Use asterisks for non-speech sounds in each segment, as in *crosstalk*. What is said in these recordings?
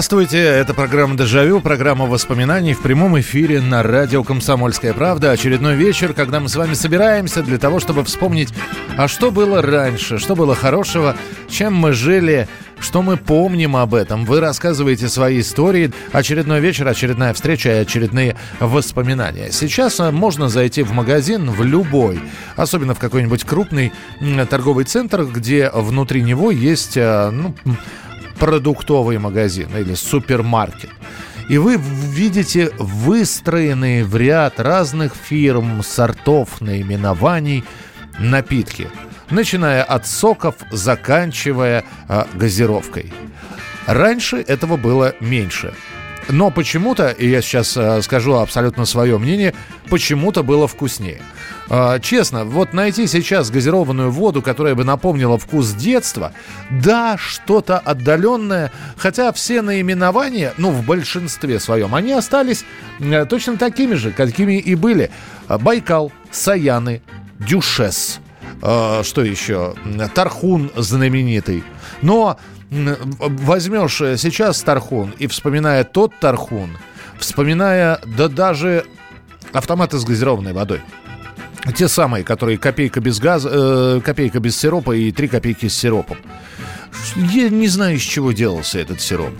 Здравствуйте, это программа «Дежавю», программа воспоминаний в прямом эфире на радио «Комсомольская правда». Очередной вечер, когда мы с вами собираемся для того, чтобы вспомнить, а что было раньше, что было хорошего, чем мы жили, что мы помним об этом. Вы рассказываете свои истории. Очередной вечер, очередная встреча и очередные воспоминания. Сейчас э, можно зайти в магазин, в любой, особенно в какой-нибудь крупный торговый центр, где внутри него есть, э, ну, продуктовый магазин или супермаркет. И вы видите выстроенные в ряд разных фирм, сортов, наименований напитки. Начиная от соков, заканчивая э, газировкой. Раньше этого было меньше. Но почему-то, и я сейчас э, скажу абсолютно свое мнение, почему-то было вкуснее. Э, честно, вот найти сейчас газированную воду, которая бы напомнила вкус детства, да, что-то отдаленное, хотя все наименования, ну, в большинстве своем, они остались э, точно такими же, какими и были. Байкал, Саяны, Дюшес, э, что еще? Тархун знаменитый. Но возьмешь сейчас Тархун и вспоминая тот Тархун, вспоминая, да даже автоматы с газированной водой. Те самые, которые копейка без газа, э, копейка без сиропа и три копейки с сиропом. Я не знаю, из чего делался этот сироп.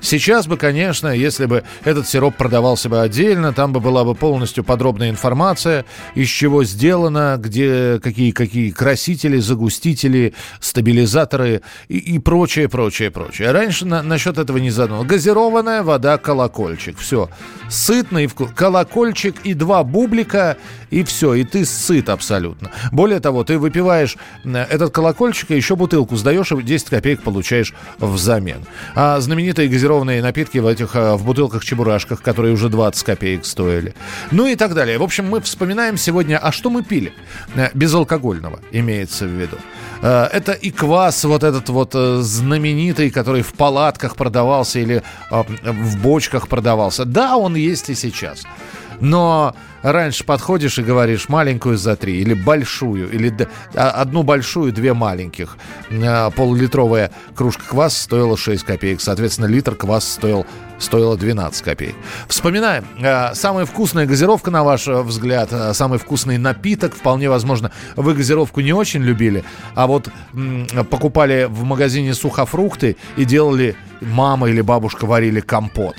Сейчас бы, конечно, если бы этот сироп продавался бы отдельно, там бы была бы полностью подробная информация, из чего сделано, где какие, какие красители, загустители, стабилизаторы и, и прочее, прочее, прочее. Раньше на, насчет этого не задумал. Газированная вода колокольчик. Все. Сытный вкус. Колокольчик и два бублика, и все. И ты сыт абсолютно. Более того, ты выпиваешь этот колокольчик, и еще бутылку сдаешь, и 10 копеек получаешь взамен. А знаменитые газированные напитки в этих э, в бутылках-чебурашках, которые уже 20 копеек стоили. Ну и так далее. В общем, мы вспоминаем сегодня, а что мы пили? Э, безалкогольного, имеется в виду. Э, это и квас вот этот вот знаменитый, который в палатках продавался или в бочках продавался. Да, он есть и сейчас. Но раньше подходишь и говоришь маленькую за три, или большую, или а, одну большую, две маленьких. А, полулитровая кружка кваса стоила 6 копеек, соответственно, литр кваса стоил стоило 12 копеек. Вспоминаем. А, самая вкусная газировка, на ваш взгляд, самый вкусный напиток. Вполне возможно, вы газировку не очень любили, а вот покупали в магазине сухофрукты и делали, мама или бабушка варили компот.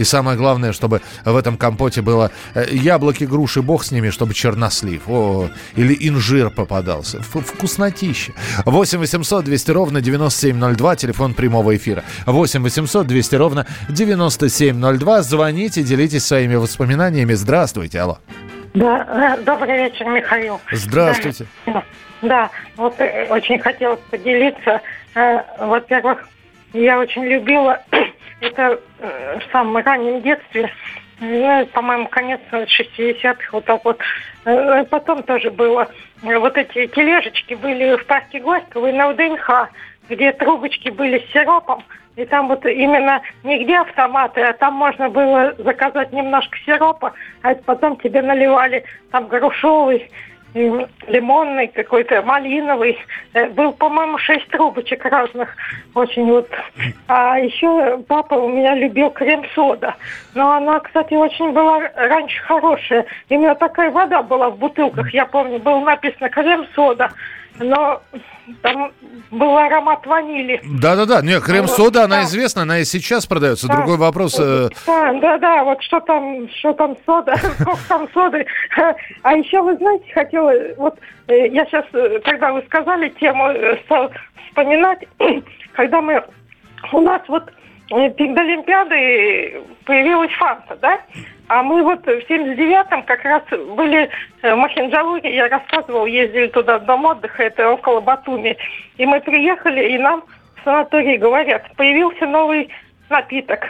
И самое главное, чтобы в этом компоте было э, яблоки, груши, бог с ними, чтобы чернослив. О, или инжир попадался. Ф Вкуснотища. 8 800 200 ровно 9702, телефон прямого эфира. 8 800 200 ровно 9702. Звоните, делитесь своими воспоминаниями. Здравствуйте, алло. Да, э, добрый вечер, Михаил. Здравствуйте. Да, да вот э, очень хотелось поделиться. Во-первых, я очень любила это э, в самом раннем детстве, по-моему, конец 60-х, вот так вот. Э, потом тоже было. Вот эти тележечки были в парке Горького и на УДНХ, где трубочки были с сиропом. И там вот именно нигде автоматы, а там можно было заказать немножко сиропа, а это потом тебе наливали там грушовый лимонный, какой-то малиновый. Э, был, по-моему, шесть трубочек разных. Очень вот. А еще папа у меня любил крем-сода. Но она, кстати, очень была раньше хорошая. Именно такая вода была в бутылках. Я помню, было написано крем-сода но там был аромат ванили. Да-да-да, нет, крем-сода, она известна, она и сейчас продается. Да. Другой вопрос... Э, да, да-да, вот что там, что там сода, *laughs* сколько там соды. *laughs* А еще, вы знаете, хотела, вот э, я сейчас, э, когда вы сказали тему, стал вспоминать, *clears throat* когда мы, у нас вот перед Олимпиадой появилась фанта, да? А мы вот в 79-м как раз были в Махинджалуре, я рассказывал, ездили туда в дом отдыха, это около Батуми. И мы приехали, и нам в санатории говорят, появился новый напиток,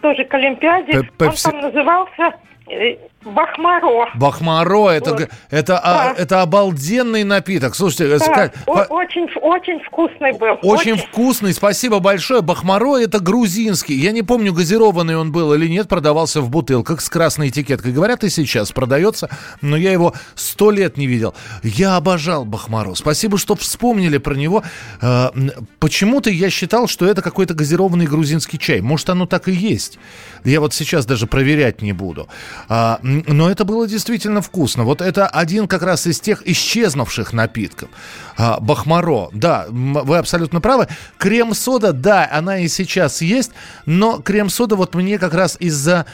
тоже к Олимпиаде. Он там назывался Э, Бахмаро. Бахмаро, это, вот. это, а, да. а, это обалденный напиток. Слушайте, да. как, очень, очень вкусный был. Очень, очень вкусный, спасибо большое. Бахмаро это грузинский. Я не помню, газированный он был или нет, продавался в бутылках с красной этикеткой. Говорят, и сейчас продается, но я его сто лет не видел. Я обожал Бахмаро. Спасибо, что вспомнили про него. А, почему-то я считал, что это какой-то газированный грузинский чай. Может, оно так и есть. Я вот сейчас даже проверять не буду. Но это было действительно вкусно. Вот это один как раз из тех исчезнувших напитков. А, Бахмаро, да, вы абсолютно правы. Крем-сода, да, она и сейчас есть, но крем-сода вот мне как раз из-за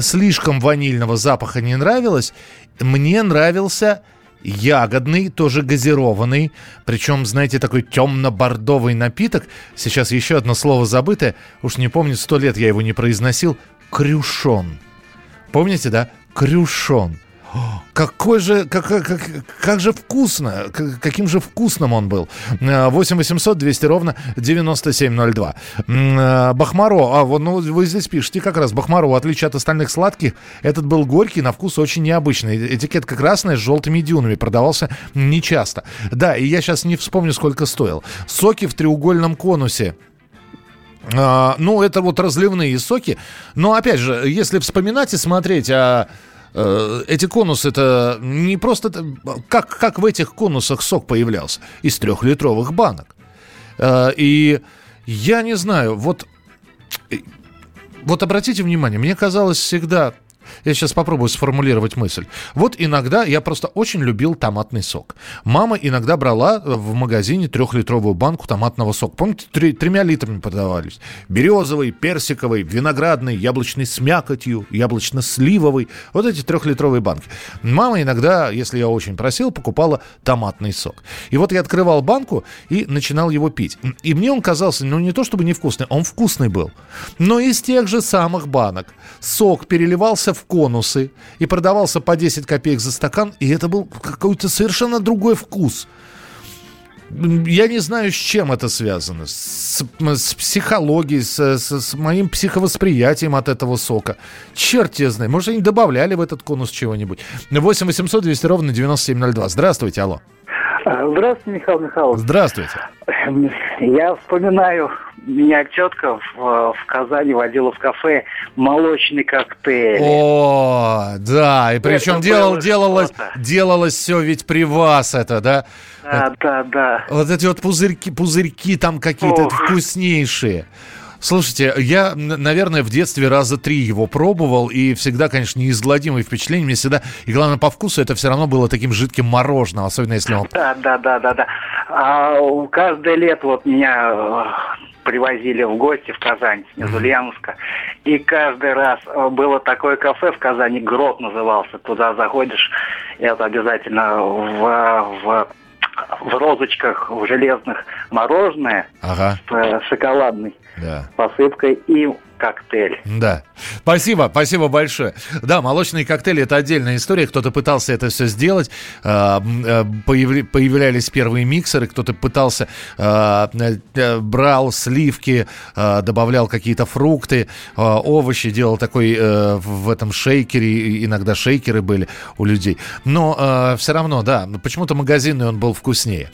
слишком ванильного запаха не нравилась. Мне нравился ягодный, тоже газированный, причем, знаете, такой темно-бордовый напиток. Сейчас еще одно слово забытое, уж не помню, сто лет я его не произносил. Крюшон. Помните, да? Крюшон. Какой же, как, как, как же вкусно, каким же вкусным он был. 8 800 200 ровно 9702. Э, Бахмаро, а вот ну, вы здесь пишете как раз, Бахмаро, в отличие от остальных сладких, этот был горький, на вкус очень необычный. Этикетка красная с желтыми дюнами, продавался нечасто. Да, и я сейчас не вспомню, сколько стоил. Соки в треугольном конусе. А, ну, это вот разливные соки. Но, опять же, если вспоминать и смотреть, а э, эти конусы это не просто... Как, как в этих конусах сок появлялся? Из трехлитровых банок. А, и я не знаю, вот... Вот обратите внимание, мне казалось всегда, я сейчас попробую сформулировать мысль. Вот иногда я просто очень любил томатный сок. Мама иногда брала в магазине трехлитровую банку томатного сока. Помните, три, тремя литрами продавались. Березовый, персиковый, виноградный, яблочный с мякотью, яблочно-сливовый. Вот эти трехлитровые банки. Мама иногда, если я очень просил, покупала томатный сок. И вот я открывал банку и начинал его пить. И мне он казался, ну не то чтобы невкусный, он вкусный был. Но из тех же самых банок сок переливался в конусы и продавался по 10 копеек за стакан, и это был какой-то совершенно другой вкус. Я не знаю, с чем это связано. С, с психологией, с, с, с моим психовосприятием от этого сока. Черт я знаю. Может, они добавляли в этот конус чего-нибудь. 8 800 200 ровно 9702. Здравствуйте, алло. Здравствуйте, Михаил Михайлович. Здравствуйте. *clears throat* Я вспоминаю, меня четко в, в Казани водила в кафе молочный коктейль. О, да, и причем делал, делалось, делалось все ведь при вас это, да? Да, вот, да, да. Вот эти вот пузырьки, пузырьки там какие-то вкуснейшие. Слушайте, я, наверное, в детстве раза три его пробовал, и всегда, конечно, неизгладимое впечатление. Мне всегда, и главное, по вкусу это все равно было таким жидким мороженым, особенно если он... Да, да, да, да, да. А каждое лето вот меня э, привозили в гости в Казань, из Ульяновска. И каждый раз э, было такое кафе в Казани, Грот назывался. Туда заходишь, и это обязательно в, в в розочках, в железных мороженое ага. с э, шоколадной да. посыпкой и коктейль. Да. Спасибо, спасибо большое. Да, молочные коктейли это отдельная история. Кто-то пытался это все сделать. А, э, появлялись первые миксеры, кто-то пытался, а, э, брал сливки, а, добавлял какие-то фрукты, овощи, делал такой э, в этом шейкере. Иногда шейкеры были у людей. Но все равно, да, почему-то магазинный он был вкуснее.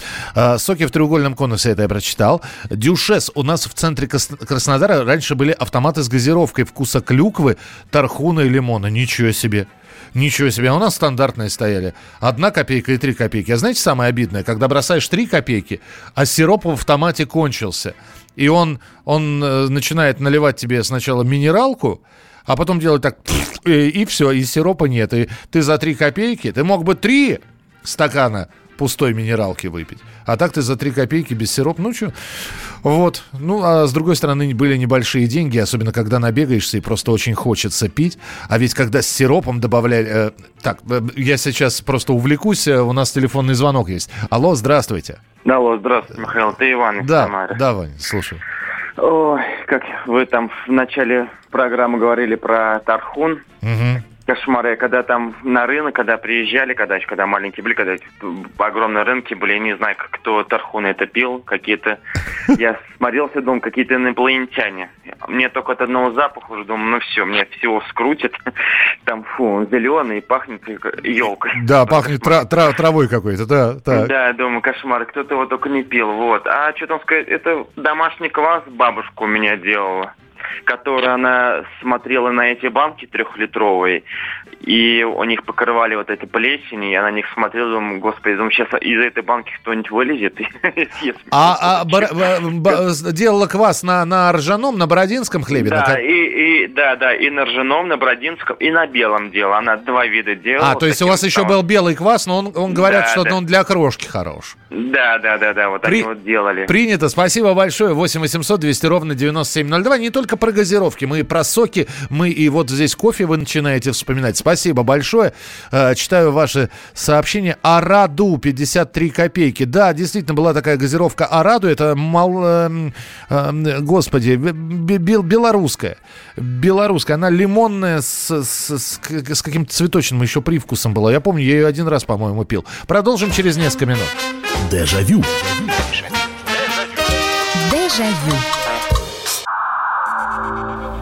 Соки в треугольном конусе, это я прочитал. Дюшес у нас в центре Краснодара раньше были автоматы с газировкой вкуса клюквы, тархуна и лимона. Ничего себе. Ничего себе, а у нас стандартные стояли. Одна копейка и три копейки. А знаете самое обидное? Когда бросаешь три копейки, а сироп в автомате кончился. И он, он э, начинает наливать тебе сначала минералку, а потом делать так, и, и все, и сиропа нет. И ты за три копейки, ты мог бы три стакана пустой минералки выпить. А так ты за 3 копейки без сиропа, ну что? Вот. Ну, а с другой стороны, были небольшие деньги, особенно когда набегаешься и просто очень хочется пить. А ведь когда с сиропом добавляли... Э, так, э, я сейчас просто увлекусь, э, у нас телефонный звонок есть. Алло, здравствуйте. Алло, здравствуйте, Михаил, ты Иван из да, Самары. Да, Ваня, слушаю. Ой, как вы там в начале программы говорили про Тархун. Угу. Кошмары, когда там на рынок, когда приезжали, когда еще когда маленькие были, когда огромные рынки были, я не знаю, кто тархуны это пил, какие-то... *laughs* Я смотрелся, думал, какие-то инопланетяне. Мне только от одного запаха уже думаю, ну все, мне всего скрутит. *laughs* Там, фу, зеленый, пахнет елкой. Да, пахнет тра- тра- травой какой-то, да. Так. Да, думаю, кошмар, кто-то его только не пил, вот. А что там сказать, это домашний квас бабушка у меня делала которая она смотрела на эти банки трехлитровые, и у них покрывали вот эти плесени, и она на них смотрела, думаю, господи, думаю, сейчас из этой банки кто-нибудь вылезет *laughs* А, а бар, делала квас на, на ржаном, на бородинском хлебе? Да, и, и, да, да, и на ржаном, на бородинском, и на белом делала. Она два вида делала. А, то есть у вас еще был белый квас, но он, он говорят, что он для крошки хорош. Да, да, да, да, вот они вот делали. Принято, спасибо большое. 8 800 200 ровно 9702. Не только про газировки, мы и про соки, мы и вот здесь кофе вы начинаете вспоминать. Спасибо большое. Э, читаю ваши сообщения. Араду 53 копейки. Да, действительно, была такая газировка Араду. Это, мал, э, э, господи, белорусская. Белорусская. Она лимонная с, с, с, с каким-то цветочным еще привкусом была. Я помню, я ее один раз, по-моему, пил. Продолжим через несколько минут. Дежавю. Дежавю.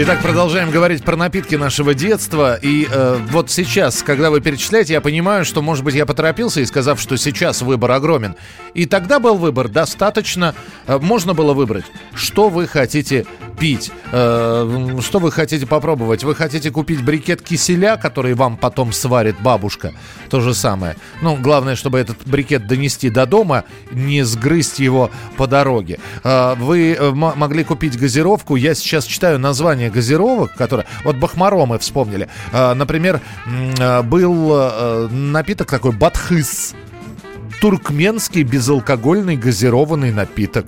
Итак, продолжаем говорить про напитки нашего детства. И э, вот сейчас, когда вы перечисляете, я понимаю, что, может быть, я поторопился и сказав, что сейчас выбор огромен. И тогда был выбор достаточно. Э, можно было выбрать, что вы хотите пить, э, что вы хотите попробовать. Вы хотите купить брикет киселя, который вам потом сварит бабушка. То же самое. Ну, главное, чтобы этот брикет донести до дома, не сгрызть его по дороге. Э, вы э, могли купить газировку. Я сейчас читаю название название газировок, которые... Вот Бахмаро мы вспомнили. А, например, а, был а, напиток такой Батхыс. Туркменский безалкогольный газированный напиток.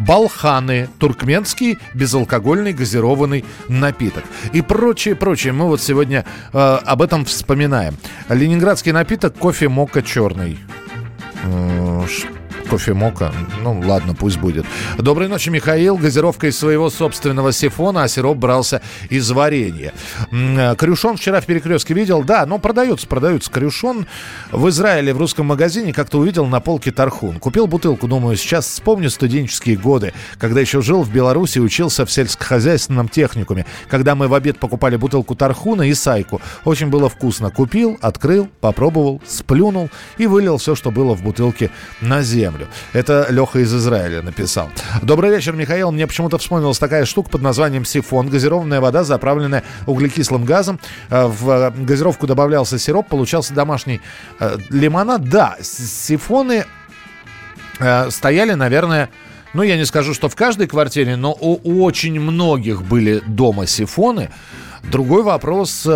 Балханы, туркменский безалкогольный газированный напиток. И прочее, прочее. Мы вот сегодня э, об этом вспоминаем. Ленинградский напиток кофе мока черный. Э, кофемока. Ну, ладно, пусть будет. Доброй ночи, Михаил. Газировка из своего собственного сифона, а сироп брался из варенья. Э, крюшон вчера в перекрестке видел. Да, но продается, продается крюшон. В Израиле в русском магазине как-то увидел на полке тархун. Купил бутылку, думаю, сейчас вспомню студенческие годы, когда еще жил в Беларуси учился в сельскохозяйственном техникуме. Когда мы в обед покупали бутылку тархуна и сайку. Очень было вкусно. Купил, открыл, попробовал, сплюнул и вылил все, что было в бутылке на землю землю. Это Леха из Израиля написал. Добрый вечер, Михаил. Мне почему-то вспомнилась такая штука под названием сифон. Газированная вода, заправленная углекислым газом. Э, в газировку добавлялся сироп, получался домашний э, лимонад. Да, сифоны э, стояли, наверное, ну, я не скажу, что в каждой квартире, но у, у очень многих были дома сифоны. Другой вопрос,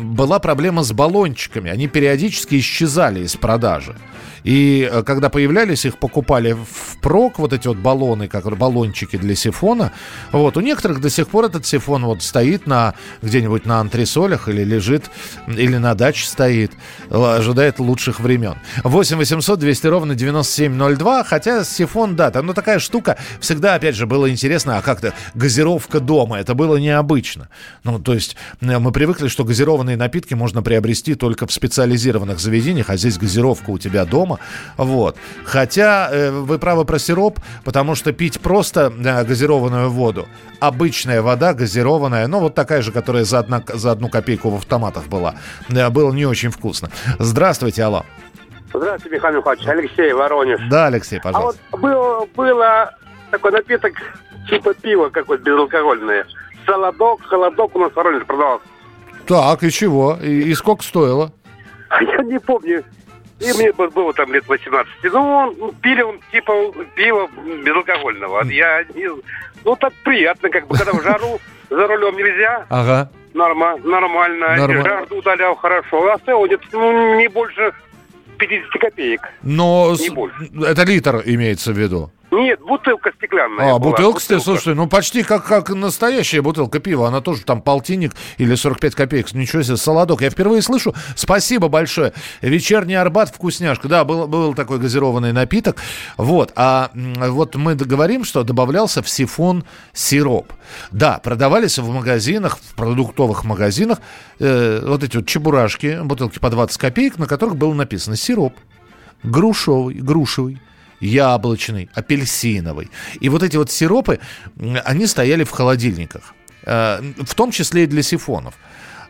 была проблема с баллончиками. Они периодически исчезали из продажи. И э, когда появлялись, их покупали в прок, вот эти вот баллоны, как баллончики для сифона. Вот, у некоторых до сих пор этот сифон вот стоит на где-нибудь на антресолях или лежит, или на даче стоит, ожидает лучших времен. 8 800 200 ровно 9702, хотя сифон, да, там ну, такая штука, всегда, опять же, было интересно, а как-то газировка дома, это было необычно. Ну, то есть э, мы привыкли, что газированные напитки можно приобрести только в специализированных заведениях, а здесь газировка у тебя дома, дома. Вот. Хотя э, вы правы про сироп, потому что пить просто э, газированную воду, обычная вода газированная, ну вот такая же, которая за, одна, за одну копейку в автоматах была, э, было не очень вкусно. Здравствуйте, алло. Здравствуйте, Михаил Михайлович. Алексей, Воронеж. Да, Алексей, пожалуйста. А вот было, было такой напиток, типа пива какой-то безалкогольное. Солодок, холодок у нас в Воронеже продавался. Так, и чего? И, и сколько стоило? *laughs* Я не помню. И мне бы- было там лет 18. Ну, он, пили он типа пиво безалкогольного. Я. Ну, так приятно, как бы, когда в жару за рулем нельзя. Ага. Норма, нормально. Нормально. Жажду удалял хорошо. А стоил где-то, ну, не больше 50 копеек. Но Не больше. это литр имеется в виду. Нет, бутылка стеклянная. А, была, бутылка, слушай, ну почти как, как настоящая бутылка пива. Она тоже там полтинник или 45 копеек. Ничего себе, солодок. Я впервые слышу. Спасибо большое. Вечерний Арбат, вкусняшка. Да, был, был такой газированный напиток. Вот. А вот мы говорим, что добавлялся в сифон сироп. Да, продавались в магазинах, в продуктовых магазинах э, вот эти вот чебурашки, бутылки по 20 копеек, на которых было написано сироп грушевый, грушевый, яблочный, апельсиновый. И вот эти вот сиропы, они стояли в холодильниках, э, в том числе и для сифонов.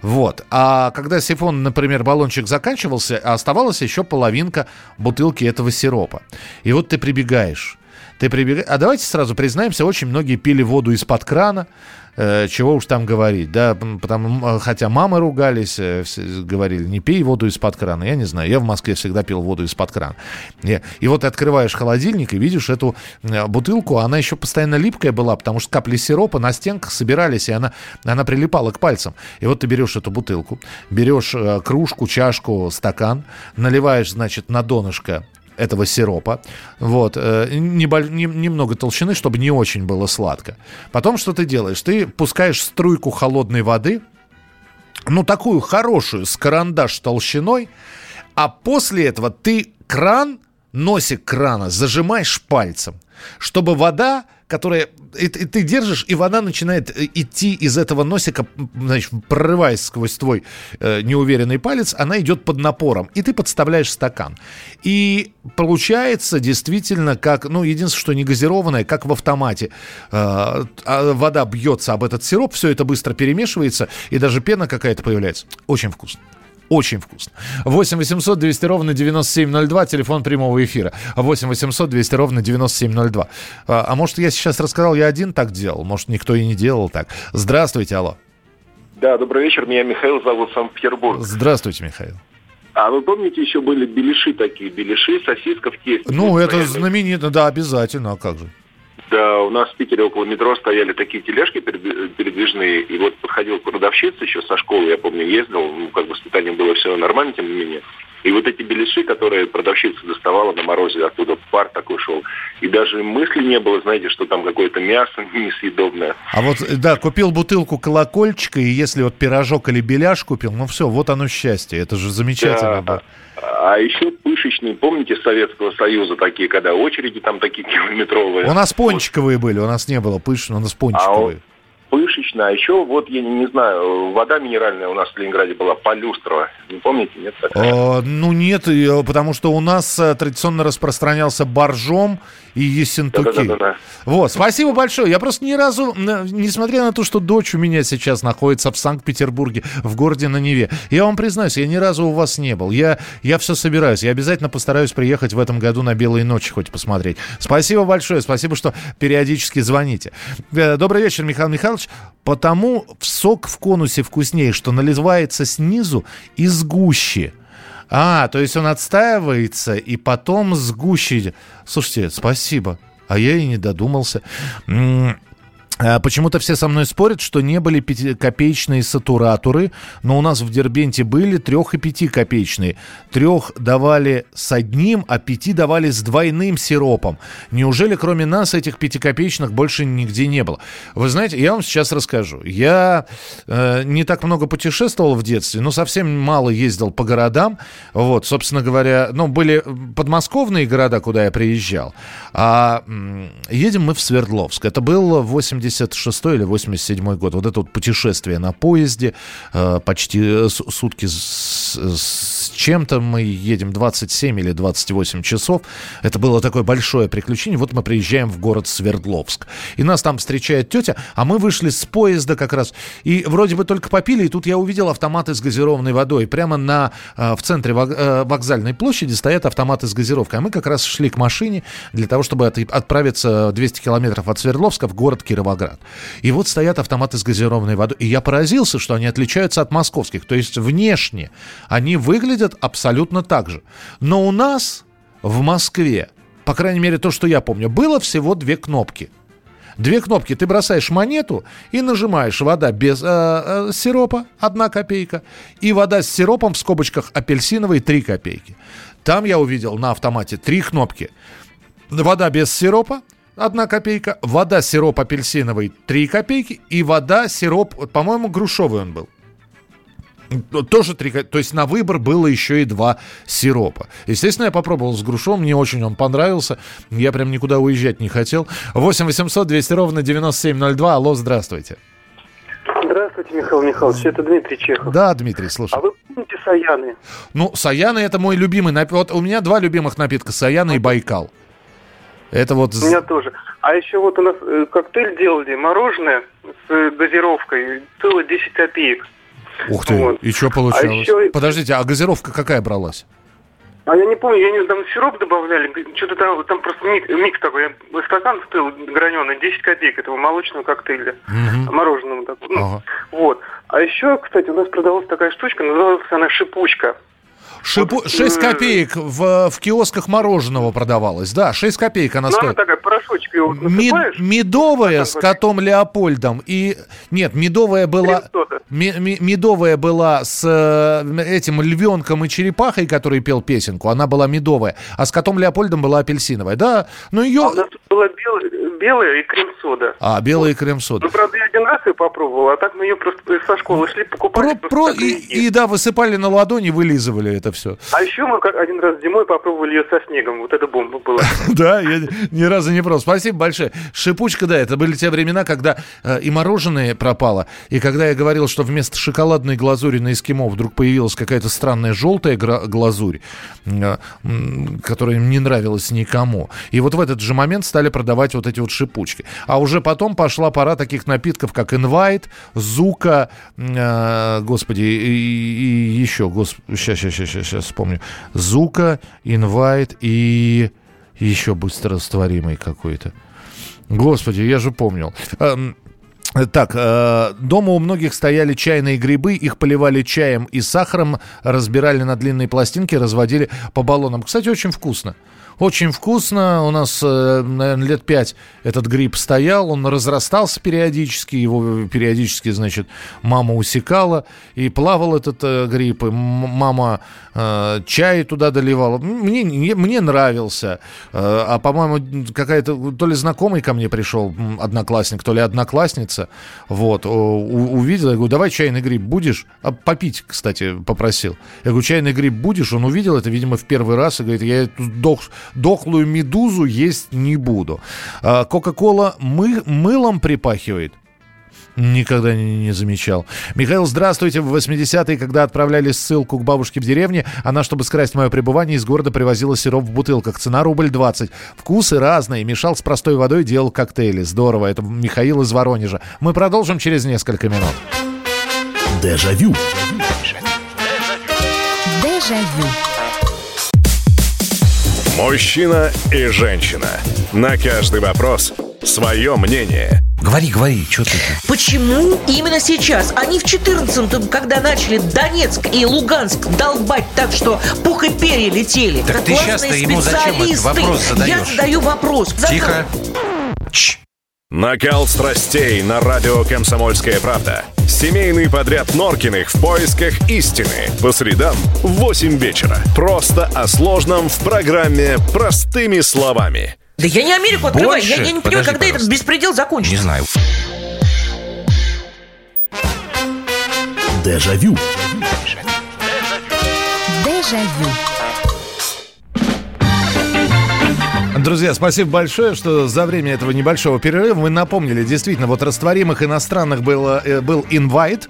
Вот. А когда сифон, например, баллончик заканчивался, оставалась еще половинка бутылки этого сиропа. И вот ты прибегаешь. Ты прибегаешь. А давайте сразу признаемся, очень многие пили воду из-под крана. Э, чего уж там говорить, да, потому, хотя мамы ругались, э, говорили, не пей воду из-под крана, я не знаю, я в Москве всегда пил воду из-под крана. И, и вот открываешь холодильник и видишь эту э, бутылку, она еще постоянно липкая была, потому что капли сиропа на стенках собирались, и она, она прилипала к пальцам. И вот ты берешь эту бутылку, берешь кружку, чашку, стакан, наливаешь, значит, на донышко этого сиропа, вот, э, не- немного толщины, чтобы не очень было сладко. Потом что ты делаешь? Ты пускаешь струйку холодной воды, ну, такую хорошую, с карандаш толщиной, а после этого ты кран, носик крана зажимаешь пальцем, чтобы вода, которая... И, и ты держишь, и вода начинает э, идти из этого носика, значит, прорываясь сквозь твой э, неуверенный палец, она идет под напором, и ты подставляешь стакан. И получается действительно как, ну, единственное, что не газированное, как в автомате. Э, а вода бьется об этот сироп, все это быстро перемешивается, и даже пена какая-то появляется. Очень вкусно. Очень вкусно. 8 800 200 ровно 9702, телефон прямого эфира. 8 800 200 ровно 9702. А, а может, я сейчас рассказал, я один так делал? Может, никто и не делал так? Здравствуйте, алло. Да, добрый вечер. Меня Михаил зовут, Санкт-Петербург. Здравствуйте, Михаил. А вы помните, еще были беляши такие? Беляши, сосиска в тесте. Ну, это знаменито, да, обязательно, а как же? Да, у нас в Питере около метро стояли такие тележки перед- передвижные, и вот подходил продавщица еще со школы, я помню, ездил, ну, как бы с питанием было все нормально, тем не менее. И вот эти беляши, которые продавщица доставала на морозе, оттуда пар такой шел. И даже мысли не было, знаете, что там какое-то мясо *laughs* несъедобное. А вот, да, купил бутылку колокольчика, и если вот пирожок или беляш купил, ну все, вот оно счастье, это же замечательно. Да. А еще пышечные, помните, Советского Союза такие, когда очереди там такие *laughs* километровые. У нас пончиковые были, у нас не было пышно, у нас пончиковые. Пышечно. А еще вот, я не, не знаю, вода минеральная у нас в Ленинграде была, полюстрова. Не помните, нет? такая? Э, ну нет, э, потому что у нас э, традиционно распространялся боржом и ессентуки. Да-да-да-да. Вот, спасибо большое. Я просто ни разу, н- несмотря на то, что дочь у меня сейчас находится в Санкт-Петербурге, в городе на Неве, я вам признаюсь, я ни разу у вас не был. Я, я все собираюсь. Я обязательно постараюсь приехать в этом году на Белые ночи хоть посмотреть. Спасибо большое. Спасибо, что периодически звоните. Э, Добрый вечер, Михаил Михайлович. Потому в сок в конусе вкуснее, что наливается снизу из гущи. А, то есть он отстаивается и потом с гущей. Слушайте, спасибо. А я и не додумался. А, Почему-то все со мной спорят, что не были пятикопеечные сатураторы, но у нас в Дербенте были трех- и пятикопеечные. Трех давали с одним, а пяти давали с двойным сиропом. Неужели кроме нас этих пятикопеечных больше нигде не было? Вы знаете, я вам сейчас расскажу. Я э, не так много путешествовал в детстве, но совсем мало ездил по городам. Вот, собственно говоря, ну, были подмосковные города, куда я приезжал. А м, едем мы в Свердловск. Это был 86 или 87 год. Вот это вот путешествие на поезде. э, почти э, с- сутки с, чем-то мы едем 27 или 28 часов. Это было такое большое приключение. Вот мы приезжаем в город Свердловск. И нас там встречает тетя, а мы вышли с поезда как раз. И вроде бы только попили, и тут я увидел автоматы с газированной водой. Прямо на, э, в центре э, вокзальной площади стоят автоматы с газировкой. А мы как раз шли к машине для того, чтобы от- отправиться 200 километров от Свердловска в город. Кировоград. И вот стоят автоматы с газированной водой. И я поразился, что они отличаются от московских. То есть внешне они выглядят абсолютно так же. Но у нас в Москве, по крайней мере то, что я помню, было всего две кнопки – Две кнопки. Ты бросаешь монету и нажимаешь вода без э, э, сиропа, одна копейка, и вода с сиропом в скобочках апельсиновой, три копейки. Там я увидел на автомате три кнопки. Вода без сиропа, одна копейка, вода сироп апельсиновый, три копейки, и вода сироп, по-моему, грушовый он был. Тоже три, то есть на выбор было еще и два сиропа. Естественно, я попробовал с грушом, мне очень он понравился. Я прям никуда уезжать не хотел. 8 800 200 ровно 9702. Алло, здравствуйте. Здравствуйте, Михаил Михайлович, это Дмитрий Чехов. Да, Дмитрий, слушай. А вы помните Саяны? Ну, Саяны это мой любимый напиток. Вот у меня два любимых напитка, Саяны и Байкал. Это вот... У меня тоже. А еще вот у нас э, коктейль делали, мороженое с дозировкой, целых 10 копеек. Ух ты, вот. и что получалось? А еще... Подождите, а газировка какая бралась? А я не помню, я не знаю, там сироп добавляли, что-то там, там просто микс, микс такой. Стакан стоил граненый, 10 копеек этого молочного коктейля, угу. мороженого такого. Ну, ага. Вот. А еще, кстати, у нас продавалась такая штучка, называлась она шипучка. Шипу... Вот, 6 копеек в, в киосках мороженого продавалось. Да, 6 копеек она ну, стоит. Она такая, порошочек его Мед, Медовая с котом Леопольдом. И... Нет, медовая была... Медовая была с э, этим львенком и черепахой, который пел песенку. Она была медовая. А с котом Леопольдом была апельсиновая. Да, но ее... А была белая, белая и крем-сода. А, белая и крем-сода. Ну, правда, я один раз ее попробовал, а так мы ее просто со школы шли покупать. Про, про, и, и, да, высыпали на ладони, вылизывали это все. А еще мы как один раз зимой попробовали ее со снегом. Вот это бомба была. *laughs* Да, я ни разу не пробовал. Спасибо большое. Шипучка, да, это были те времена, когда э, и мороженое пропало, и когда я говорил, что вместо шоколадной глазури на эскимо вдруг появилась какая-то странная желтая глазурь, э, которая не нравилась никому. И вот в этот же момент стали продавать вот эти вот шипучки. А уже потом пошла пора таких напитков, как Invite, Зука, э, господи, и, и еще, господи, сейчас, сейчас, сейчас, сейчас вспомню. Зука, Invite и еще быстрорастворимый какой-то. Господи, я же помнил. Эм, так, э, дома у многих стояли чайные грибы, их поливали чаем и сахаром, разбирали на длинные пластинки, разводили по баллонам. Кстати, очень вкусно. Очень вкусно. У нас, э, наверное, лет пять этот гриб стоял. Он разрастался периодически. Его периодически, значит, мама усекала. И плавал этот э, гриб. И мама э, чай туда доливала. Мне, мне нравился. А, по-моему, какая-то... То ли знакомый ко мне пришел, одноклассник, то ли одноклассница. Вот. Увидел. Я говорю, давай чайный гриб будешь? А попить, кстати, попросил. Я говорю, чайный гриб будешь? Он увидел это, видимо, в первый раз. И говорит, я дох дохлую медузу есть не буду. А, Кока-кола мы, мылом припахивает. Никогда не, не замечал. Михаил, здравствуйте. В 80-е, когда отправляли ссылку к бабушке в деревне, она, чтобы скрасть мое пребывание, из города привозила сироп в бутылках. Цена рубль 20. Вкусы разные. Мешал с простой водой, делал коктейли. Здорово. Это Михаил из Воронежа. Мы продолжим через несколько минут. Дежавю. Дежавю. Мужчина и женщина. На каждый вопрос свое мнение. Говори, говори, что ты? Почему именно сейчас? Они в 14-м, когда начали Донецк и Луганск долбать так, что пух и перья летели. Так ты сейчас-то ему зачем этот вопрос задаешь? Я задаю вопрос. Тихо. Чш. Накал страстей на радио «Комсомольская правда». Семейный подряд Норкиных в поисках истины. По средам в 8 вечера. Просто о сложном в программе «Простыми словами». Да я не Америку открываю. Я, я не понимаю, когда пожалуйста. этот беспредел закончится. Не знаю. Дежавю. Дежавю. Друзья, спасибо большое, что за время этого небольшого перерыва мы напомнили, действительно, вот растворимых иностранных было, э, был инвайт,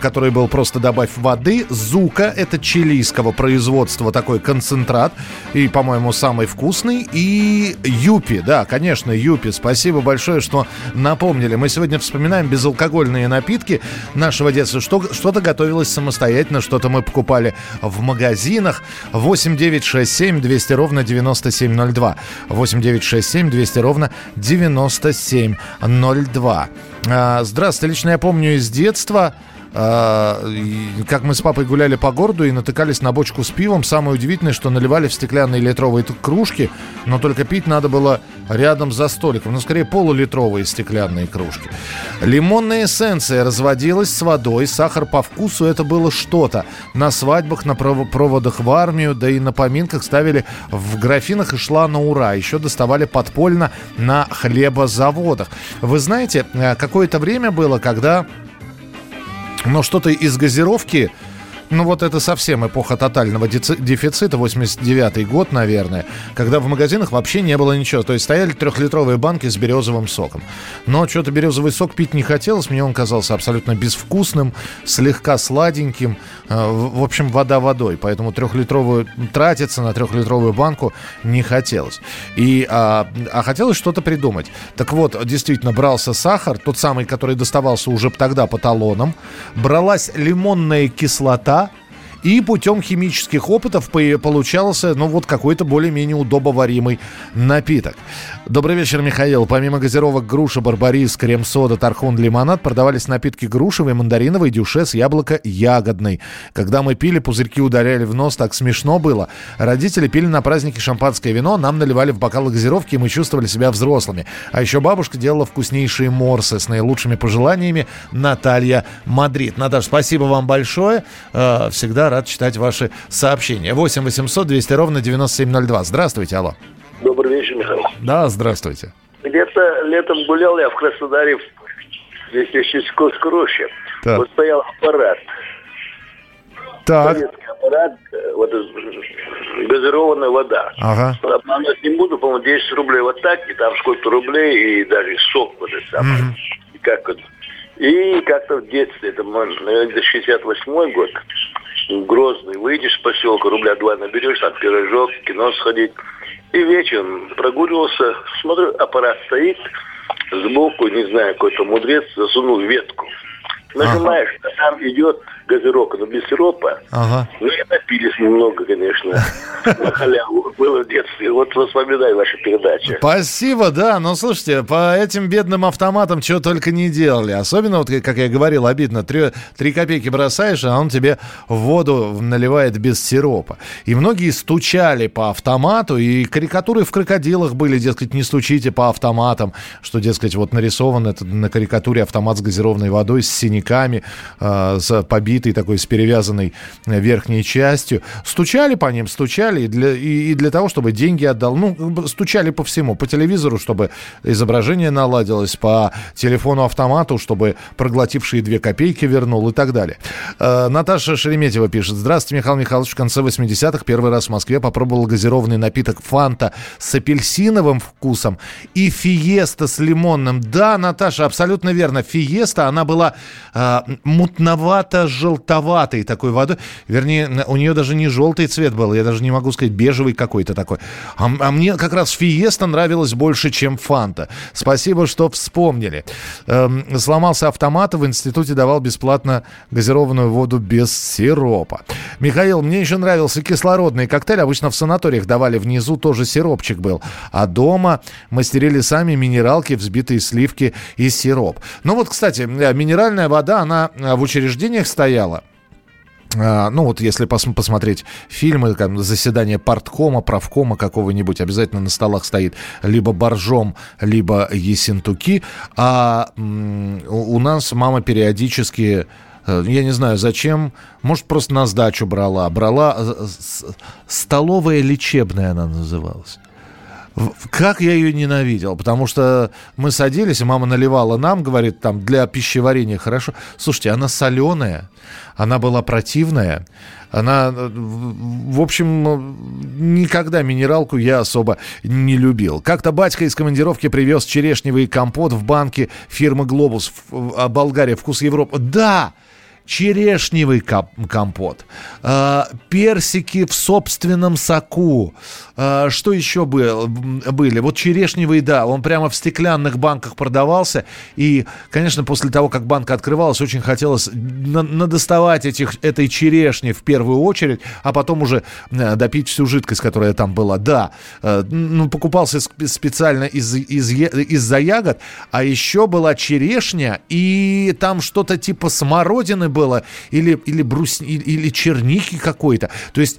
который был просто добавь воды. Зука, это чилийского производства такой концентрат. И, по-моему, самый вкусный. И Юпи, да, конечно, Юпи. Спасибо большое, что напомнили. Мы сегодня вспоминаем безалкогольные напитки нашего детства. Что, что-то готовилось самостоятельно, что-то мы покупали в магазинах. 8 9 6 7 200 ровно 9702. 8 9 6 7 200 ровно 9702. А, здравствуйте, лично я помню из детства как мы с папой гуляли по городу и натыкались на бочку с пивом. Самое удивительное, что наливали в стеклянные литровые кружки, но только пить надо было рядом за столиком. Ну, скорее, полулитровые стеклянные кружки. Лимонная эссенция разводилась с водой, сахар по вкусу это было что-то. На свадьбах, на проводах в армию, да и на поминках ставили в графинах и шла на ура. Еще доставали подпольно на хлебозаводах. Вы знаете, э, какое-то время было, когда но что-то из газировки ну вот это совсем эпоха тотального дефицита, 89-й год, наверное, когда в магазинах вообще не было ничего. То есть стояли трехлитровые банки с березовым соком. Но что-то березовый сок пить не хотелось, мне он казался абсолютно безвкусным, слегка сладеньким. Э, в общем, вода водой. Поэтому трехлитровую тратиться на трехлитровую банку не хотелось. И, а, а хотелось что-то придумать. Так вот, действительно, брался сахар, тот самый, который доставался уже тогда по талонам, бралась лимонная кислота, и путем химических опытов получался, ну, вот какой-то более-менее удобоваримый напиток. Добрый вечер, Михаил. Помимо газировок груша, барбарис, крем-сода, тархун, лимонад, продавались напитки грушевый, мандариновый, дюшес, яблоко, ягодный. Когда мы пили, пузырьки ударяли в нос, так смешно было. Родители пили на празднике шампанское вино, нам наливали в бокалы газировки, и мы чувствовали себя взрослыми. А еще бабушка делала вкуснейшие морсы с наилучшими пожеланиями Наталья Мадрид. Наташа, спасибо вам большое. Э, всегда рад читать ваши сообщения. 8 800 200 ровно 9702. Здравствуйте, алло. Добрый вечер, Михаил. Да, здравствуйте. Где-то летом гулял я в Краснодаре, здесь еще Сикотской роще. Так. Вот стоял аппарат. Так. Советский аппарат, э, вот газированная вода. Ага. Обмануть не буду, по-моему, 10 рублей вот так, и там сколько рублей, и даже сок вот этот самый. Mm-hmm. И как вот. И как-то в детстве, это, наверное, 68 год, Грозный, выйдешь в поселка, рубля два наберешь, там пирожок, кино сходить. И вечером прогуливался, смотрю, аппарат стоит, сбоку, не знаю, какой-то мудрец засунул ветку. Нажимаешь, а там идет газировка, но без сиропа. Ага. Ну и напились немного, конечно. *laughs* На халяву. Было в детстве. Вот вспоминаю ваши передачи. Спасибо, да. Но слушайте, по этим бедным автоматам чего только не делали. Особенно, вот как я говорил, обидно. Три, три копейки бросаешь, а он тебе воду наливает без сиропа. И многие стучали по автомату, и карикатуры в крокодилах были, дескать, не стучите по автоматам, что, дескать, вот нарисован это на карикатуре автомат с газированной водой, с синяками, э, с побитым побитый такой, с перевязанной э, верхней частью. Стучали по ним, стучали, и для, и, и для того, чтобы деньги отдал. Ну, стучали по всему, по телевизору, чтобы изображение наладилось, по телефону-автомату, чтобы проглотившие две копейки вернул и так далее. Э, Наташа Шереметьева пишет. Здравствуйте, Михаил Михайлович. В конце 80-х первый раз в Москве попробовал газированный напиток Фанта с апельсиновым вкусом и Фиеста с лимонным. Да, Наташа, абсолютно верно. Фиеста, она была э, мутновато желтоватой такой водой. Вернее, у нее даже не желтый цвет был, я даже не могу сказать, бежевый какой-то такой. А, а мне как раз Фиеста нравилась больше, чем Фанта. Спасибо, что вспомнили. Эм, сломался автомат, в институте давал бесплатно газированную воду без сиропа. Михаил, мне еще нравился кислородный коктейль. Обычно в санаториях давали внизу, тоже сиропчик был. А дома мастерили сами минералки, взбитые сливки и сироп. Ну вот, кстати, э, минеральная вода, она э, в учреждениях стоит стояла. А, ну вот если пос посмотреть фильмы, там, заседание парткома, правкома какого-нибудь, обязательно на столах стоит либо боржом, либо есентуки. А у нас мама периодически э, я не знаю зачем, может просто на сдачу брала, брала э, столовая лечебная она называлась. Как я ее ненавидел, потому что мы садились, мама наливала нам, говорит, там, для пищеварения хорошо. Слушайте, она соленая, она была противная, она, в общем, никогда минералку я особо не любил. Как-то батька из командировки привез черешневый компот в банке фирмы «Глобус», в Болгария, «Вкус Европы». Да! черешневый компот, э, персики в собственном соку. Э, что еще был, были? Вот черешневый, да, он прямо в стеклянных банках продавался. И, конечно, после того, как банка открывалась, очень хотелось надоставать этих, этой черешни в первую очередь, а потом уже э, допить всю жидкость, которая там была. Да, ну, покупался специально из, из, из-за ягод, а еще была черешня, и там что-то типа смородины было или, или, брус, или черники какой-то. То есть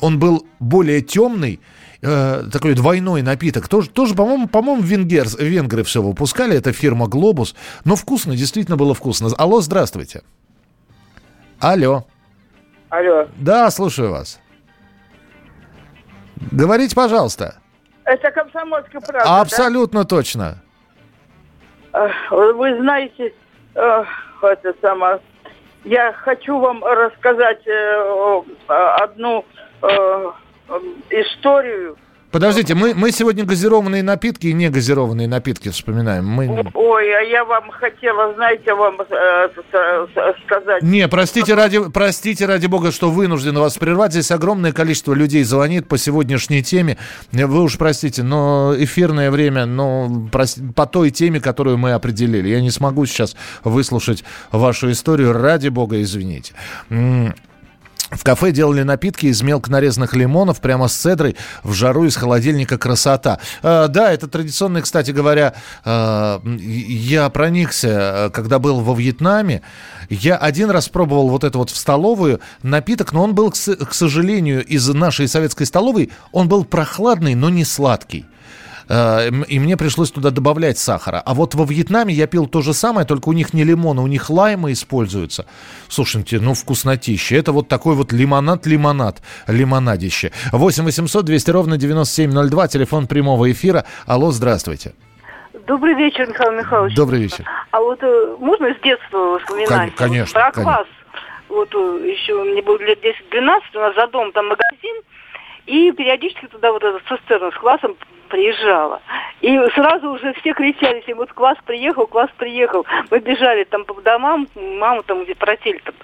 он был более темный, э, такой двойной напиток. Тоже, тоже по-моему, по-моему венгер, венгры все выпускали. Это фирма «Глобус». Но вкусно, действительно было вкусно. Алло, здравствуйте. Алло. Алло. Да, слушаю вас. Говорите, пожалуйста. Это комсомольская правда, Абсолютно да? точно. Вы знаете, это самое, я хочу вам рассказать э, одну э, историю Подождите, мы, мы сегодня газированные напитки и не газированные напитки вспоминаем. Мы... Ой, а я вам хотела, знаете, вам э, сказать. Не, простите ради, простите ради бога, что вынужден вас прервать. Здесь огромное количество людей звонит по сегодняшней теме. Вы уж простите, но эфирное время, но по той теме, которую мы определили. Я не смогу сейчас выслушать вашу историю. Ради бога, извините. В кафе делали напитки из мелко нарезанных лимонов прямо с цедрой в жару из холодильника красота. Э, да, это традиционный, кстати говоря, э, я проникся, э, когда был во Вьетнаме. Я один раз пробовал вот это вот в столовую напиток, но он был, к сожалению, из нашей советской столовой, он был прохладный, но не сладкий. Э, и мне пришлось туда добавлять сахара. А вот во Вьетнаме я пил то же самое, только у них не лимоны, у них лаймы используются. Слушайте, ну вкуснотище. Это вот такой вот лимонад-лимонад, лимонадище. 8 800 200 ровно 9702, телефон прямого эфира. Алло, здравствуйте. Добрый вечер, Михаил Михайлович. Добрый вечер. А вот э, можно с детства вспоминать? Конечно. Про квас. Вот э, еще мне было лет 10-12, у нас за дом там магазин, и периодически туда вот этот цистерна с классом приезжала. И сразу уже все кричали, всем, вот класс приехал, класс приехал. Мы бежали там по домам, маму там где просили, там,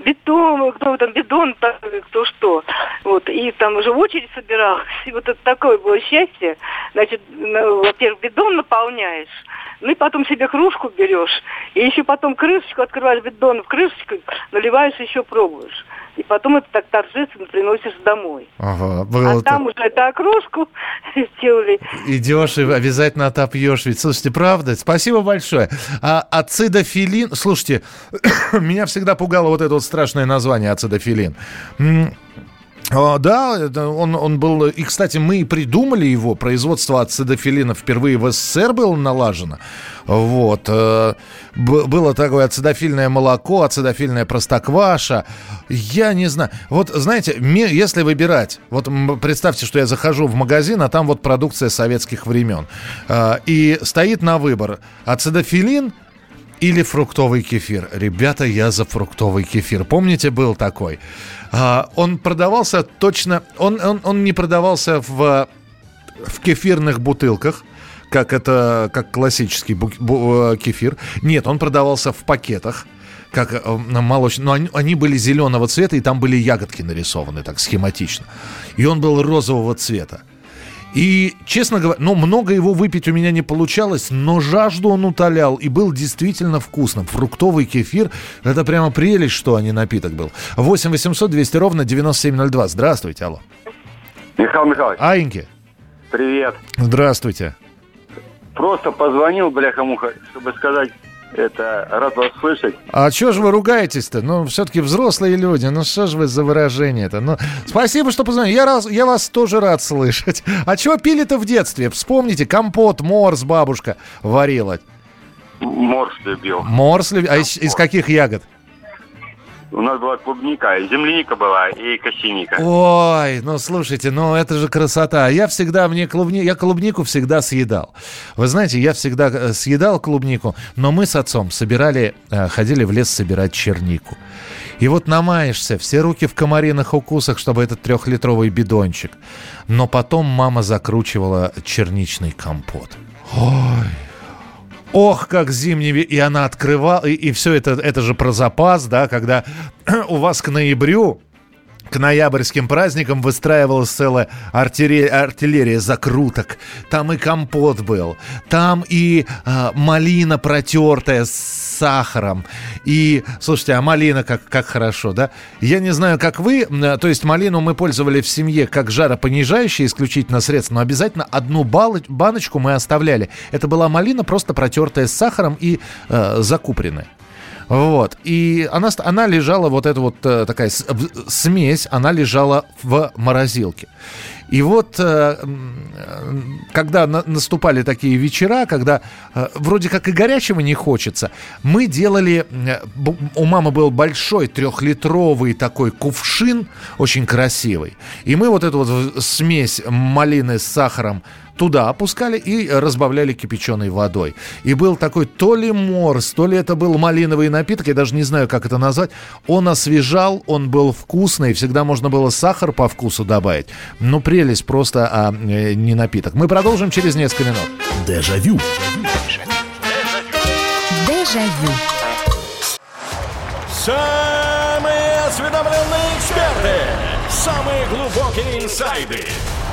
бетон, кто там, бидон, кто что. Вот, и там уже в очередь собиралась. И вот это такое было счастье. Значит, ну, во-первых, бидон наполняешь, ну и потом себе кружку берешь, и еще потом крышечку открываешь бидон в крышечку, наливаешь еще пробуешь и потом это так торжественно приносишь домой. Ага, а там уже эту окрошку *laughs* сделали. Идешь и обязательно отопьешь. Ведь, слушайте, правда, спасибо большое. А ацидофилин, слушайте, *coughs* меня всегда пугало вот это вот страшное название ацидофилин. А, да, он, он был... И, кстати, мы придумали его. Производство ацидофилина впервые в СССР было налажено. Вот. Э, было такое ацидофильное молоко, ацидофильная простокваша. Я не знаю. Вот, знаете, если выбирать... Вот представьте, что я захожу в магазин, а там вот продукция советских времен. Э, и стоит на выбор ацидофилин или фруктовый кефир. Ребята, я за фруктовый кефир. Помните, был такой? А, он продавался точно... Он, он, он не продавался в, в кефирных бутылках, как это как классический бу, бу, э, кефир. Нет, он продавался в пакетах как э, молочный, но они, они были зеленого цвета, и там были ягодки нарисованы так схематично. И он был розового цвета. И, честно говоря, ну, много его выпить у меня не получалось, но жажду он утолял и был действительно вкусным. Фруктовый кефир – это прямо прелесть, что, а не напиток был. 8 800 200 ровно 9702. Здравствуйте, алло. Михаил Михайлович. Аиньки. Привет. Здравствуйте. Просто позвонил, бляха-муха, чтобы сказать это рад вас слышать. А что же вы ругаетесь-то? Ну, все-таки взрослые люди. Ну, что же вы за выражение-то? Ну, спасибо, что позвонили. Я, раз, я вас тоже рад слышать. А чего пили-то в детстве? Вспомните, компот, морс бабушка варила. Морс любил. Морс любил. А из, из каких ягод? У нас была клубника, земляника была и косиника. Ой, ну слушайте, ну это же красота. Я всегда, мне клубни... я клубнику всегда съедал. Вы знаете, я всегда э, съедал клубнику, но мы с отцом собирали, э, ходили в лес собирать чернику. И вот намаешься, все руки в комариных укусах, чтобы этот трехлитровый бидончик. Но потом мама закручивала черничный компот. Ой, Ох, как зимний... И она открывала... И, и все это, это же про запас, да, когда *clears throat* у вас к ноябрю к ноябрьским праздникам выстраивалась целая артиллерия, артиллерия закруток. Там и компот был, там и э, малина протертая с сахаром. И, слушайте, а малина как, как хорошо, да? Я не знаю, как вы, то есть малину мы пользовали в семье как жаропонижающее исключительно средство, но обязательно одну баночку мы оставляли. Это была малина просто протертая с сахаром и э, закупоренная. Вот. И она, она лежала, вот эта вот э, такая смесь, она лежала в морозилке. И вот, э, когда наступали такие вечера, когда э, вроде как и горячего не хочется, мы делали... У мамы был большой трехлитровый такой кувшин, очень красивый. И мы вот эту вот смесь малины с сахаром туда опускали и разбавляли кипяченой водой. И был такой то ли морс, то ли это был малиновый напиток, я даже не знаю, как это назвать. Он освежал, он был вкусный, всегда можно было сахар по вкусу добавить. Ну, прелесть просто, а э, не напиток. Мы продолжим через несколько минут. Дежавю. Дежавю. Самые осведомленные эксперты. Самые глубокие инсайды.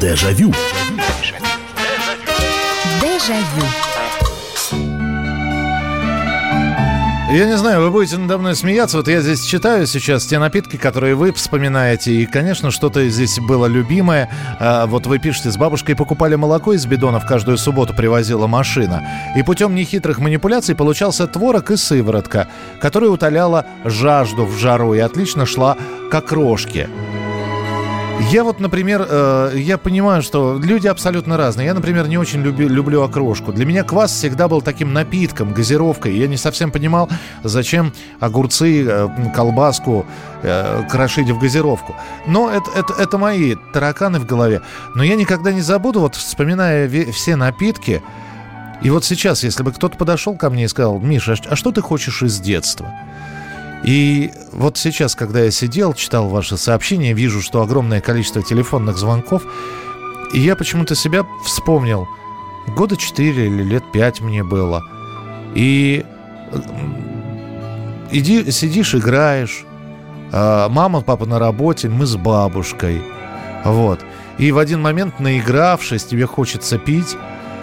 Дежавю. Дежавю. Я не знаю, вы будете надо мной смеяться. Вот я здесь читаю сейчас те напитки, которые вы вспоминаете. И, конечно, что-то здесь было любимое. А, вот вы пишете, с бабушкой покупали молоко из бидонов, каждую субботу привозила машина. И путем нехитрых манипуляций получался творог и сыворотка, которая утоляла жажду в жару и отлично шла к окрошке. Я вот, например, э, я понимаю, что люди абсолютно разные. Я, например, не очень люби, люблю окрошку. Для меня квас всегда был таким напитком, газировкой. Я не совсем понимал, зачем огурцы, э, колбаску э, крошить в газировку. Но это, это, это мои тараканы в голове. Но я никогда не забуду, вот вспоминая все напитки, и вот сейчас, если бы кто-то подошел ко мне и сказал, Миша, а что ты хочешь из детства? И вот сейчас, когда я сидел, читал ваши сообщения, вижу, что огромное количество телефонных звонков, и я почему-то себя вспомнил. Года четыре или лет пять мне было. И иди, сидишь, играешь. А мама, папа на работе, мы с бабушкой. Вот. И в один момент, наигравшись, тебе хочется пить,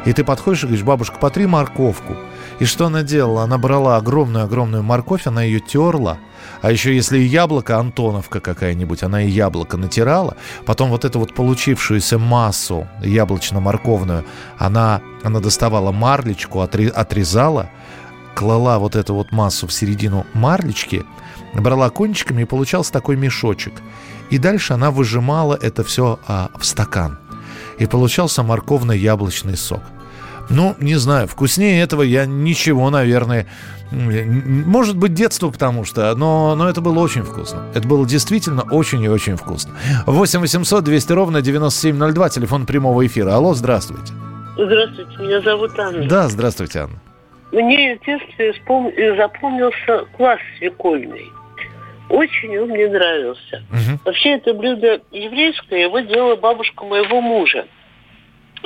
и ты подходишь и говоришь, бабушка, потри морковку. И что она делала? Она брала огромную-огромную морковь, она ее терла. А еще если яблоко, Антоновка какая-нибудь, она и яблоко натирала. Потом вот эту вот получившуюся массу яблочно-морковную, она, она доставала марлечку, отрезала, клала вот эту вот массу в середину марлечки, брала кончиками и получался такой мешочек. И дальше она выжимала это все а, в стакан. И получался морковно-яблочный сок. Ну, не знаю, вкуснее этого я ничего, наверное. Может быть, детство, потому что, но, но это было очень вкусно. Это было действительно очень и очень вкусно. 8 800 200 ровно 9702, телефон прямого эфира. Алло, здравствуйте. Здравствуйте, меня зовут Анна. Да, здравствуйте, Анна. Мне в детстве вспом... запомнился квас свекольный. Очень он мне нравился. Угу. Вообще это блюдо еврейское, его делала бабушка моего мужа.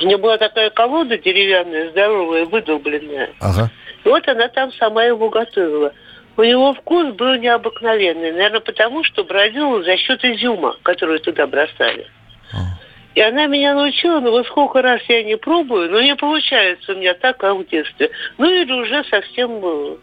У нее была такая колода деревянная, здоровая, выдолбленная. Ага. И вот она там сама его готовила. У него вкус был необыкновенный. Наверное, потому что бродил за счет изюма, который туда бросали. И она меня научила, но вот сколько раз я не пробую, но не получается у меня так, как в детстве. Ну или уже совсем э,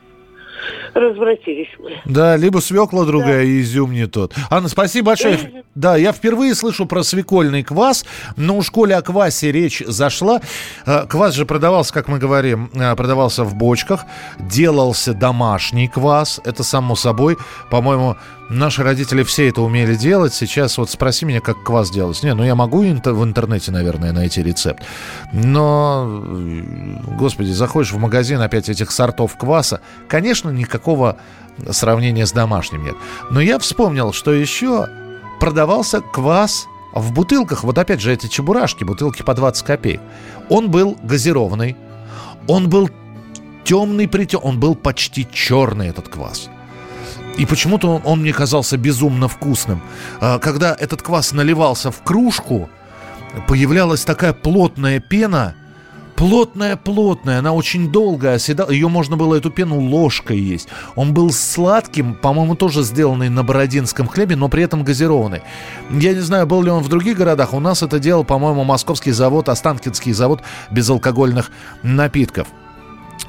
развратились мы. Да, либо свекла другая, да. изюм не тот. Анна, спасибо большое. Да, я впервые слышу про свекольный квас, но у школе о квасе речь зашла. Э, квас же продавался, как мы говорим, э, продавался в бочках, делался домашний квас, это само собой, по-моему, Наши родители все это умели делать. Сейчас вот спроси меня, как квас делать. Не, ну я могу в интернете, наверное, найти рецепт. Но, господи, заходишь в магазин опять этих сортов кваса. Конечно, никакого сравнения с домашним нет. Но я вспомнил, что еще продавался квас в бутылках. Вот опять же эти чебурашки, бутылки по 20 копеек. Он был газированный. Он был темный притем. Он был почти черный, этот квас. И почему-то он, мне казался безумно вкусным. А, когда этот квас наливался в кружку, появлялась такая плотная пена, плотная-плотная, она очень долгая оседала. Ее можно было эту пену ложкой есть. Он был сладким, по-моему, тоже сделанный на бородинском хлебе, но при этом газированный. Я не знаю, был ли он в других городах. У нас это делал, по-моему, московский завод, Останкинский завод безалкогольных напитков.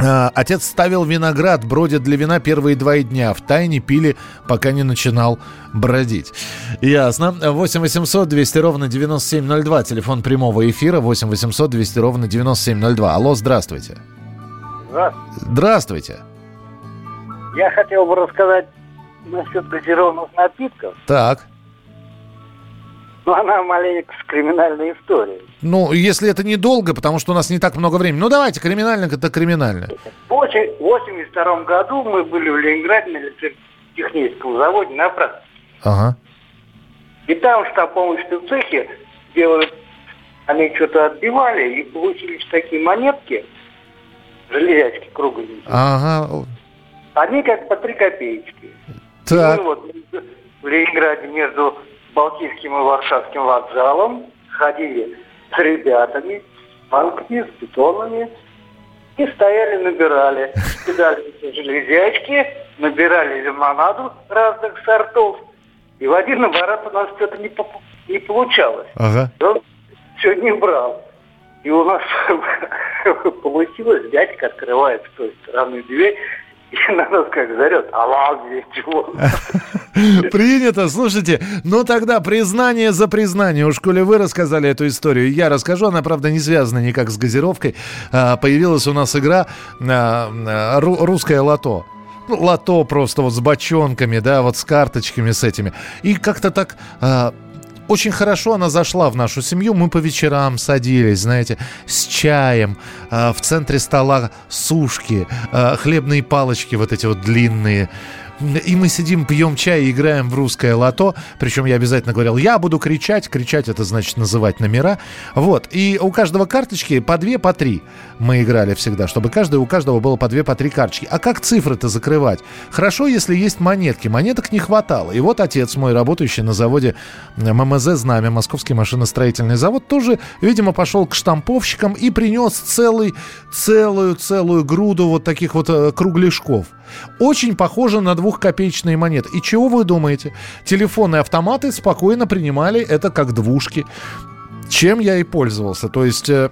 А, отец ставил виноград, бродят для вина первые два дня. В тайне пили, пока не начинал бродить. Ясно. 8 800 200 ровно 9702. Телефон прямого эфира 8 800 200 ровно 9702. Алло, здравствуйте. Здравствуйте. Здравствуйте. Я хотел бы рассказать насчет газированных напитков. Так. Но она маленько с криминальной историей. Ну, если это недолго, потому что у нас не так много времени. Ну, давайте, криминально это криминально. В 1982 году мы были в Ленинграде на техническом заводе на практике. Ага. И там в штаб-помощном цехе делают, они что-то отбивали, и получились такие монетки, железячки кругленькие. Ага. Они как по три копеечки. Так. И мы вот в Ленинграде между Балтийским и Варшавским вокзалом ходили с ребятами, с банками, с бетонами, и стояли, набирали. *laughs* Кидали железячки, набирали лимонаду разных сортов. И в один оборот у нас что-то не, по- не получалось. Ага. И он все не брал. И у нас *laughs* получилось, дядька открывает с той стороны дверь, и на нас как зарет, аллах, чего? *laughs* *laughs* Принято, слушайте, ну тогда признание за признание. Уж коли вы рассказали эту историю, я расскажу. Она, правда, не связана никак с газировкой. А, Появилась у нас игра а, а, ру- «Русское лото». Ну, лото просто вот с бочонками, да, вот с карточками с этими. И как-то так... а, очень хорошо она зашла в нашу семью. Мы по вечерам садились, знаете, с чаем. а, в центре стола сушки, а, хлебные палочки вот эти вот длинные. И мы сидим, пьем чай и играем в русское лото. Причем я обязательно говорил, я буду кричать. Кричать это значит называть номера. Вот. И у каждого карточки по две, по три мы играли всегда, чтобы каждый, у каждого было по две, по три карточки. А как цифры-то закрывать? Хорошо, если есть монетки. Монеток не хватало. И вот отец мой, работающий на заводе ММЗ «Знамя», Московский машиностроительный завод, тоже, видимо, пошел к штамповщикам и принес целый, целую-целую груду вот таких вот э, кругляшков. Очень похоже на двухкопеечные монеты. И чего вы думаете? Телефонные автоматы спокойно принимали это как двушки. Чем я и пользовался. То есть... э,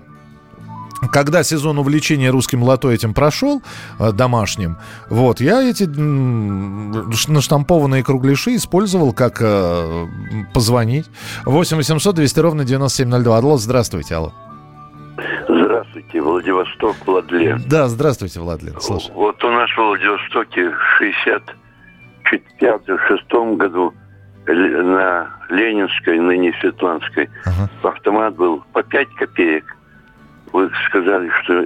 когда сезон увлечения русским лото этим прошел, э, домашним, вот, я эти наштампованные кругляши использовал как э, позвонить. 8 800 200 ровно 9702. Алло, здравствуйте, алло. Здравствуйте, Владивосток, Владлен. Да, здравствуйте, Владлен, слушай. Вот у нас в Владивостоке в 65-6 году на Ленинской, ныне Светланской, автомат был по 5 копеек. Вы сказали, что...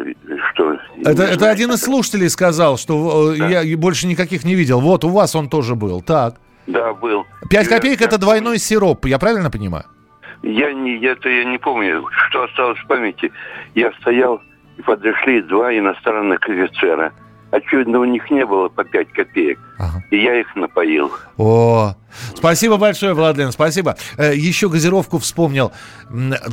что Это, это один из слушателей сказал, что э, я больше никаких не видел. Вот, у вас он тоже был. Так. Да, был. 5 копеек это двойной сироп, я правильно понимаю? Я не, это я не помню, что осталось в памяти. Я стоял, и подошли два иностранных офицера. Очевидно, у них не было по 5 копеек. И я их напоил. О, спасибо большое, Владлен, спасибо. Э, Еще газировку вспомнил.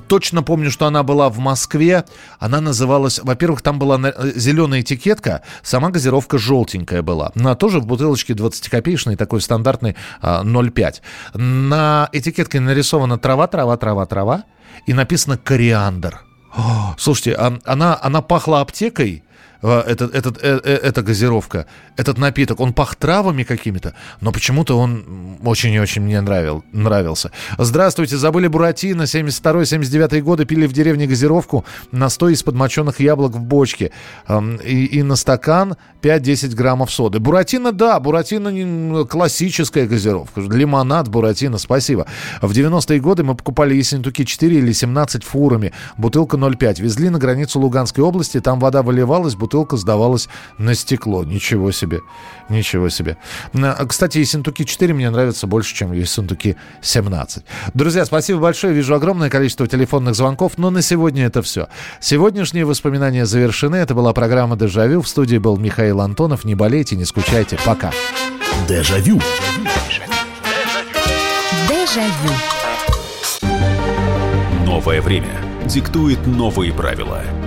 Точно помню, что она была в Москве. Она называлась... Во-первых, там была э, зеленая этикетка, сама газировка желтенькая была. Она тоже в бутылочке 20-копеечной, такой стандартный а, 0,5. На этикетке нарисована трава, трава, трава, трава. И написано кориандр. О, слушайте, а- она, она пахла аптекой, этот, этот, э, э, эта газировка, этот напиток, он пах травами какими-то, но почему-то он очень и очень мне нравил, нравился. Здравствуйте, забыли Буратино, 72-79 годы, пили в деревне газировку, настой из подмоченных яблок в бочке и, и на стакан 5-10 граммов соды. Буратино, да, Буратино классическая газировка, лимонад Буратино, спасибо. В 90-е годы мы покупали Ессентуки 4 или 17 фурами, бутылка 0,5, везли на границу Луганской области, там вода выливалась, бутылка сдавалась на стекло. Ничего себе. Ничего себе. Кстати, Ессентуки 4 мне нравится больше, чем Ессентуки 17. Друзья, спасибо большое. Вижу огромное количество телефонных звонков, но на сегодня это все. Сегодняшние воспоминания завершены. Это была программа «Дежавю». В студии был Михаил Антонов. Не болейте, не скучайте. Пока. Дежавю. Дежавю. Новое время диктует новые правила –